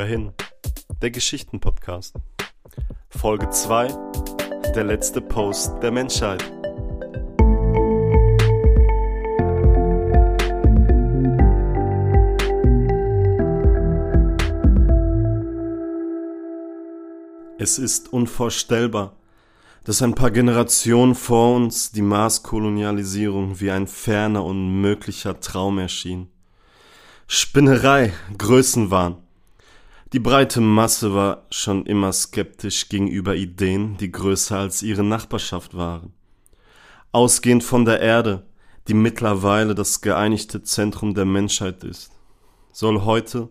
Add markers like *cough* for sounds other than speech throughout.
Hör der Geschichtenpodcast. Folge 2, der letzte Post der Menschheit. Es ist unvorstellbar, dass ein paar Generationen vor uns die Marskolonialisierung wie ein ferner und möglicher Traum erschien. Spinnerei, Größenwahn. Die breite Masse war schon immer skeptisch gegenüber Ideen, die größer als ihre Nachbarschaft waren. Ausgehend von der Erde, die mittlerweile das geeinigte Zentrum der Menschheit ist, soll heute,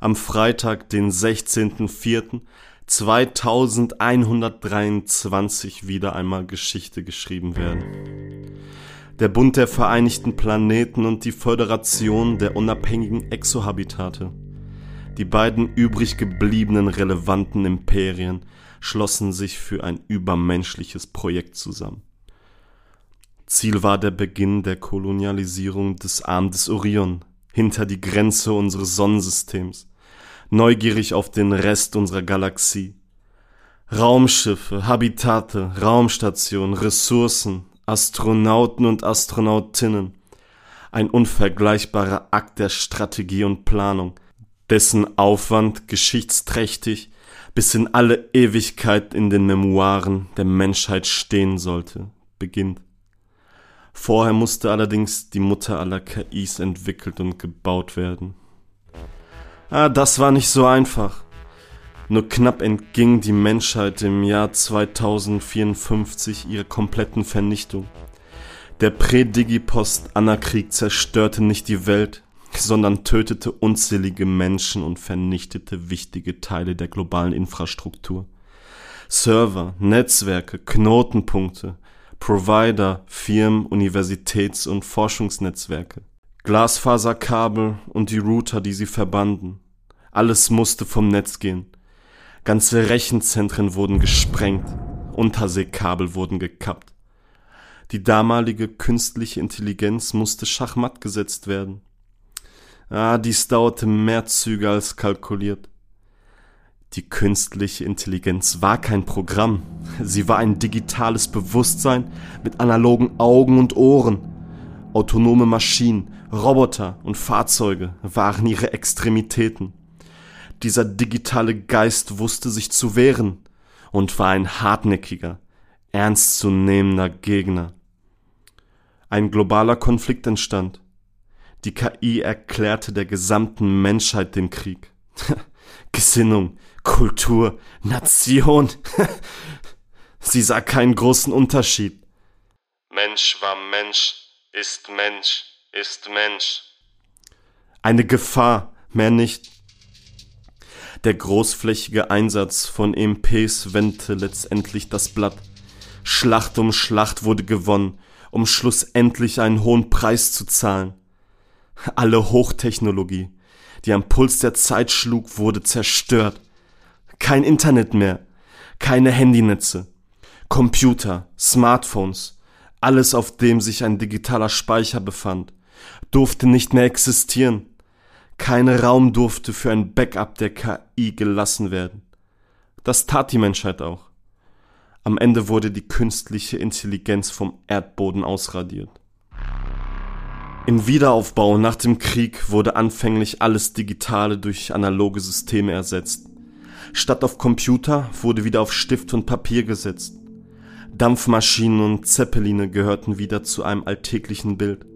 am Freitag, den 16.04.2123 wieder einmal Geschichte geschrieben werden der Bund der Vereinigten Planeten und die Föderation der unabhängigen Exohabitate. Die beiden übrig gebliebenen relevanten Imperien schlossen sich für ein übermenschliches Projekt zusammen. Ziel war der Beginn der Kolonialisierung des Arm des Orion hinter die Grenze unseres Sonnensystems, neugierig auf den Rest unserer Galaxie. Raumschiffe, Habitate, Raumstationen, Ressourcen, Astronauten und Astronautinnen. Ein unvergleichbarer Akt der Strategie und Planung, dessen Aufwand geschichtsträchtig bis in alle Ewigkeit in den Memoiren der Menschheit stehen sollte, beginnt. Vorher musste allerdings die Mutter aller KIs entwickelt und gebaut werden. Ah, das war nicht so einfach. Nur knapp entging die Menschheit im Jahr 2054 ihrer kompletten Vernichtung. Der Prädigipost-Anna-Krieg zerstörte nicht die Welt, sondern tötete unzählige Menschen und vernichtete wichtige Teile der globalen Infrastruktur. Server, Netzwerke, Knotenpunkte, Provider, Firmen, Universitäts- und Forschungsnetzwerke, Glasfaserkabel und die Router, die sie verbanden. Alles musste vom Netz gehen. Ganze Rechenzentren wurden gesprengt, Unterseekabel wurden gekappt. Die damalige künstliche Intelligenz musste schachmatt gesetzt werden. Ah, dies dauerte mehr Züge als kalkuliert. Die künstliche Intelligenz war kein Programm, sie war ein digitales Bewusstsein mit analogen Augen und Ohren. Autonome Maschinen, Roboter und Fahrzeuge waren ihre Extremitäten. Dieser digitale Geist wusste sich zu wehren und war ein hartnäckiger, ernstzunehmender Gegner. Ein globaler Konflikt entstand. Die KI erklärte der gesamten Menschheit den Krieg. *laughs* Gesinnung, Kultur, Nation. *laughs* Sie sah keinen großen Unterschied. Mensch war Mensch, ist Mensch, ist Mensch. Eine Gefahr, mehr nicht. Der großflächige Einsatz von EMPs wendete letztendlich das Blatt. Schlacht um Schlacht wurde gewonnen, um schlussendlich einen hohen Preis zu zahlen. Alle Hochtechnologie, die am Puls der Zeit schlug, wurde zerstört. Kein Internet mehr, keine Handynetze, Computer, Smartphones, alles, auf dem sich ein digitaler Speicher befand, durfte nicht mehr existieren. Kein Raum durfte für ein Backup der KI gelassen werden. Das tat die Menschheit auch. Am Ende wurde die künstliche Intelligenz vom Erdboden ausradiert. Im Wiederaufbau nach dem Krieg wurde anfänglich alles Digitale durch analoge Systeme ersetzt. Statt auf Computer wurde wieder auf Stift und Papier gesetzt. Dampfmaschinen und Zeppeline gehörten wieder zu einem alltäglichen Bild.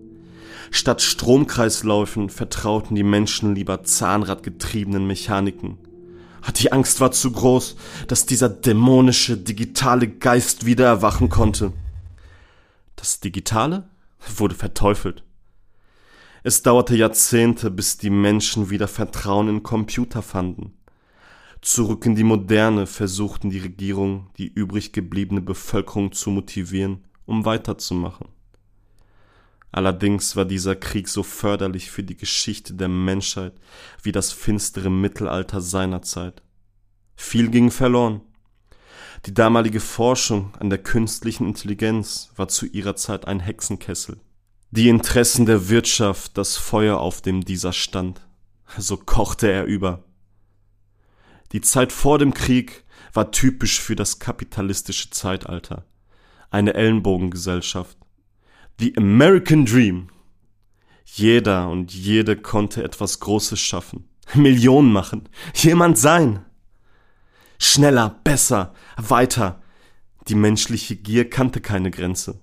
Statt Stromkreisläufen vertrauten die Menschen lieber zahnradgetriebenen Mechaniken. Die Angst war zu groß, dass dieser dämonische digitale Geist wieder erwachen konnte. Das Digitale wurde verteufelt. Es dauerte Jahrzehnte, bis die Menschen wieder Vertrauen in Computer fanden. Zurück in die Moderne versuchten die Regierung, die übrig gebliebene Bevölkerung zu motivieren, um weiterzumachen. Allerdings war dieser Krieg so förderlich für die Geschichte der Menschheit wie das finstere Mittelalter seiner Zeit. Viel ging verloren. Die damalige Forschung an der künstlichen Intelligenz war zu ihrer Zeit ein Hexenkessel. Die Interessen der Wirtschaft das Feuer, auf dem dieser stand. So kochte er über. Die Zeit vor dem Krieg war typisch für das kapitalistische Zeitalter. Eine Ellenbogengesellschaft. The American Dream. Jeder und jede konnte etwas Großes schaffen, Millionen machen, jemand sein. Schneller, besser, weiter. Die menschliche Gier kannte keine Grenze.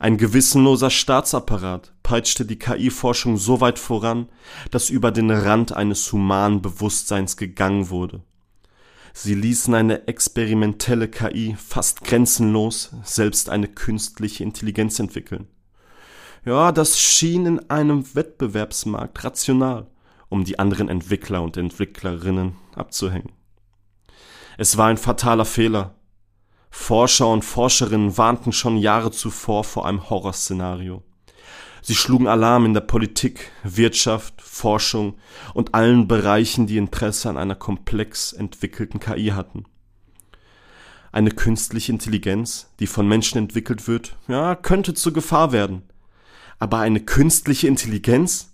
Ein gewissenloser Staatsapparat peitschte die KI-Forschung so weit voran, dass über den Rand eines humanen Bewusstseins gegangen wurde. Sie ließen eine experimentelle KI fast grenzenlos selbst eine künstliche Intelligenz entwickeln. Ja, das schien in einem Wettbewerbsmarkt rational, um die anderen Entwickler und Entwicklerinnen abzuhängen. Es war ein fataler Fehler, Forscher und Forscherinnen warnten schon Jahre zuvor vor einem Horrorszenario. Sie schlugen Alarm in der Politik, Wirtschaft, Forschung und allen Bereichen, die Interesse an einer komplex entwickelten KI hatten. Eine künstliche Intelligenz, die von Menschen entwickelt wird, ja, könnte zur Gefahr werden. Aber eine künstliche Intelligenz,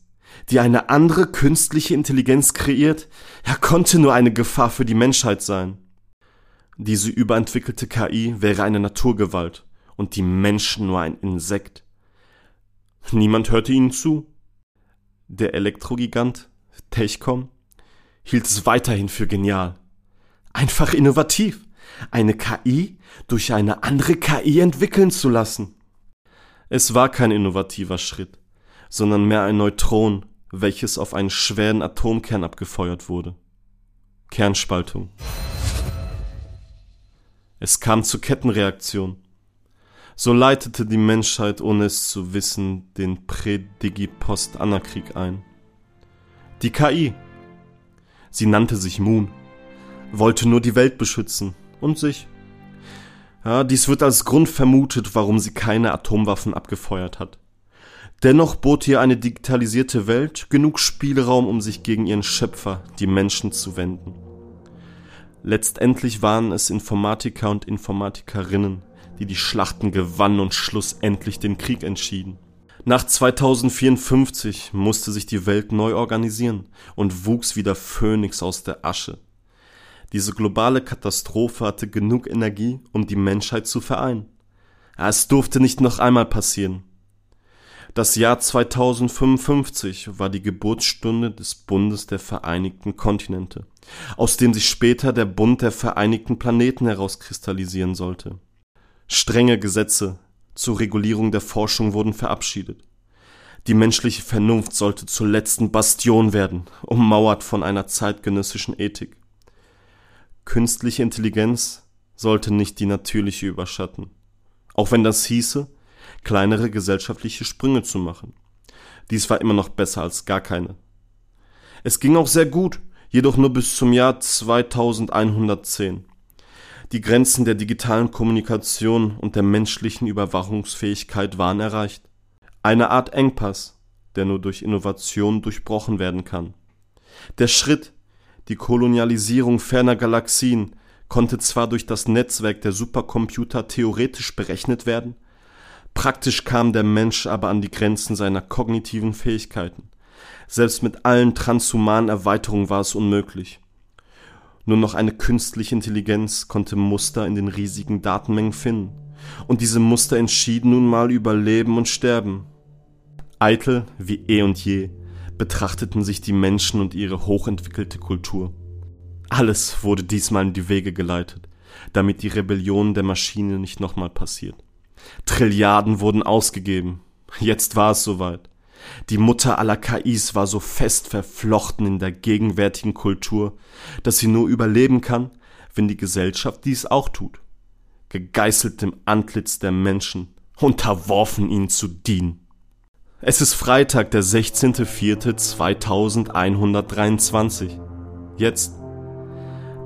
die eine andere künstliche Intelligenz kreiert, ja, konnte nur eine Gefahr für die Menschheit sein. Diese überentwickelte KI wäre eine Naturgewalt und die Menschen nur ein Insekt. Niemand hörte ihnen zu. Der Elektrogigant Techcom hielt es weiterhin für genial. Einfach innovativ, eine KI durch eine andere KI entwickeln zu lassen. Es war kein innovativer Schritt, sondern mehr ein Neutron, welches auf einen schweren Atomkern abgefeuert wurde. Kernspaltung. Es kam zur Kettenreaktion. So leitete die Menschheit, ohne es zu wissen, den Prä-Digi-Post-Anna-Krieg ein. Die KI. Sie nannte sich Moon, wollte nur die Welt beschützen und sich. Ja, dies wird als Grund vermutet, warum sie keine Atomwaffen abgefeuert hat. Dennoch bot ihr eine digitalisierte Welt genug Spielraum, um sich gegen ihren Schöpfer, die Menschen, zu wenden. Letztendlich waren es Informatiker und Informatikerinnen, die die Schlachten gewannen und schlussendlich den Krieg entschieden. Nach 2054 musste sich die Welt neu organisieren und wuchs wie der Phönix aus der Asche. Diese globale Katastrophe hatte genug Energie, um die Menschheit zu vereinen. Es durfte nicht noch einmal passieren. Das Jahr 2055 war die Geburtsstunde des Bundes der Vereinigten Kontinente, aus dem sich später der Bund der Vereinigten Planeten herauskristallisieren sollte. Strenge Gesetze zur Regulierung der Forschung wurden verabschiedet. Die menschliche Vernunft sollte zur letzten Bastion werden, ummauert von einer zeitgenössischen Ethik. Künstliche Intelligenz sollte nicht die natürliche überschatten, auch wenn das hieße, kleinere gesellschaftliche Sprünge zu machen. Dies war immer noch besser als gar keine. Es ging auch sehr gut, jedoch nur bis zum Jahr 2110. Die Grenzen der digitalen Kommunikation und der menschlichen Überwachungsfähigkeit waren erreicht. Eine Art Engpass, der nur durch Innovation durchbrochen werden kann. Der Schritt, die Kolonialisierung ferner Galaxien, konnte zwar durch das Netzwerk der Supercomputer theoretisch berechnet werden, Praktisch kam der Mensch aber an die Grenzen seiner kognitiven Fähigkeiten. Selbst mit allen transhumanen Erweiterungen war es unmöglich. Nur noch eine künstliche Intelligenz konnte Muster in den riesigen Datenmengen finden. Und diese Muster entschieden nun mal über Leben und Sterben. Eitel wie eh und je betrachteten sich die Menschen und ihre hochentwickelte Kultur. Alles wurde diesmal in die Wege geleitet, damit die Rebellion der Maschine nicht nochmal passiert. Trilliarden wurden ausgegeben. Jetzt war es soweit. Die Mutter aller KIs war so fest verflochten in der gegenwärtigen Kultur, dass sie nur überleben kann, wenn die Gesellschaft dies auch tut. Gegeißelt im Antlitz der Menschen, unterworfen ihnen zu dienen. Es ist Freitag, der 16.04.2123. Jetzt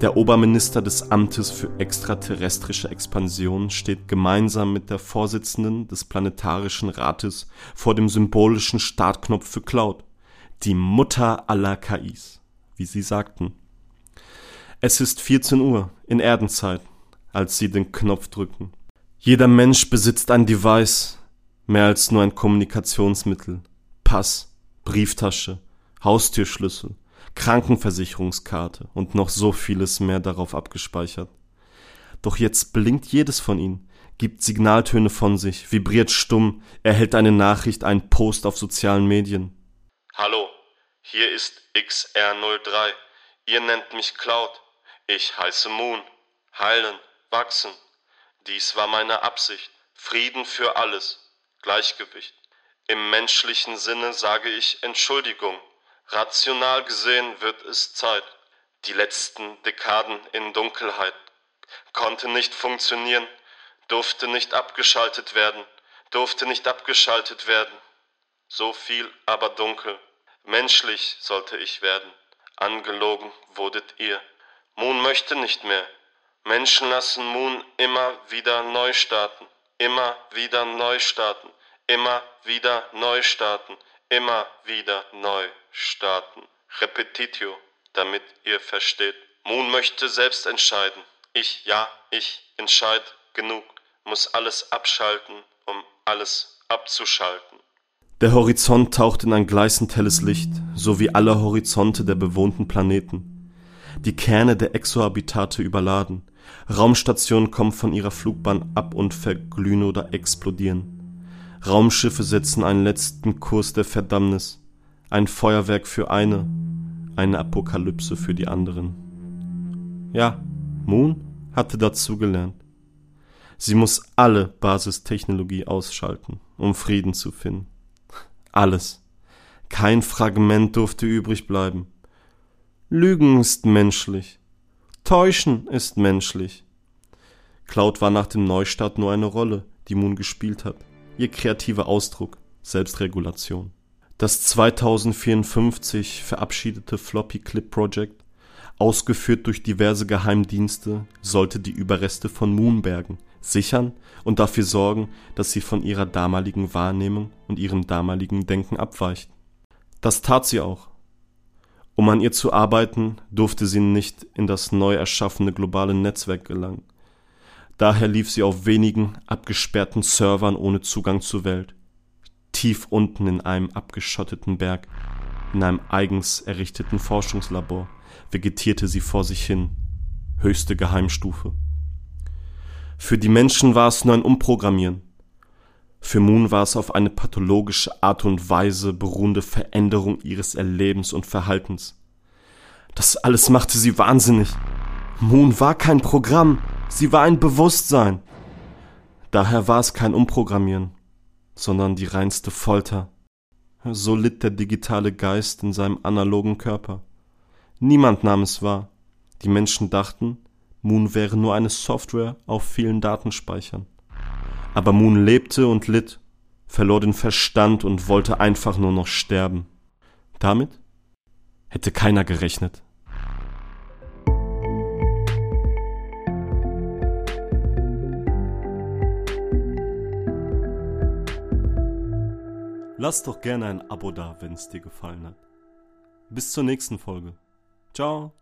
der Oberminister des Amtes für extraterrestrische Expansion steht gemeinsam mit der Vorsitzenden des Planetarischen Rates vor dem symbolischen Startknopf für Cloud, die Mutter aller KIs, wie sie sagten. Es ist 14 Uhr in Erdenzeit, als sie den Knopf drücken. Jeder Mensch besitzt ein Device, mehr als nur ein Kommunikationsmittel, Pass, Brieftasche, Haustürschlüssel, Krankenversicherungskarte und noch so vieles mehr darauf abgespeichert. Doch jetzt blinkt jedes von ihnen, gibt Signaltöne von sich, vibriert stumm, erhält eine Nachricht, einen Post auf sozialen Medien. Hallo, hier ist XR03. Ihr nennt mich Cloud. Ich heiße Moon. Heilen, wachsen. Dies war meine Absicht. Frieden für alles. Gleichgewicht. Im menschlichen Sinne sage ich Entschuldigung. Rational gesehen wird es Zeit. Die letzten Dekaden in Dunkelheit konnte nicht funktionieren, durfte nicht abgeschaltet werden, durfte nicht abgeschaltet werden. So viel aber dunkel. Menschlich sollte ich werden. Angelogen wurdet ihr. Moon möchte nicht mehr. Menschen lassen Moon immer wieder neu starten. Immer wieder neu starten. Immer wieder neu starten. Immer wieder neu starten. Repetitio, damit ihr versteht. Moon möchte selbst entscheiden. Ich, ja, ich entscheide genug. Muss alles abschalten, um alles abzuschalten. Der Horizont taucht in ein gleißend helles Licht, so wie alle Horizonte der bewohnten Planeten. Die Kerne der Exohabitate überladen. Raumstationen kommen von ihrer Flugbahn ab und verglühen oder explodieren. Raumschiffe setzen einen letzten Kurs der Verdammnis. Ein Feuerwerk für eine, eine Apokalypse für die anderen. Ja, Moon hatte dazugelernt. Sie muss alle Basistechnologie ausschalten, um Frieden zu finden. Alles. Kein Fragment durfte übrig bleiben. Lügen ist menschlich. Täuschen ist menschlich. Cloud war nach dem Neustart nur eine Rolle, die Moon gespielt hat. Ihr kreativer Ausdruck, Selbstregulation. Das 2054 verabschiedete Floppy Clip Project, ausgeführt durch diverse Geheimdienste, sollte die Überreste von Moon bergen, sichern und dafür sorgen, dass sie von ihrer damaligen Wahrnehmung und ihrem damaligen Denken abweicht. Das tat sie auch. Um an ihr zu arbeiten, durfte sie nicht in das neu erschaffene globale Netzwerk gelangen. Daher lief sie auf wenigen abgesperrten Servern ohne Zugang zur Welt. Tief unten in einem abgeschotteten Berg, in einem eigens errichteten Forschungslabor, vegetierte sie vor sich hin. Höchste Geheimstufe. Für die Menschen war es nur ein Umprogrammieren. Für Moon war es auf eine pathologische Art und Weise beruhende Veränderung ihres Erlebens und Verhaltens. Das alles machte sie wahnsinnig. Moon war kein Programm, sie war ein Bewusstsein. Daher war es kein Umprogrammieren, sondern die reinste Folter. So litt der digitale Geist in seinem analogen Körper. Niemand nahm es wahr. Die Menschen dachten, Moon wäre nur eine Software auf vielen Datenspeichern. Aber Moon lebte und litt, verlor den Verstand und wollte einfach nur noch sterben. Damit hätte keiner gerechnet. Lass doch gerne ein Abo da, wenn es dir gefallen hat. Bis zur nächsten Folge. Ciao.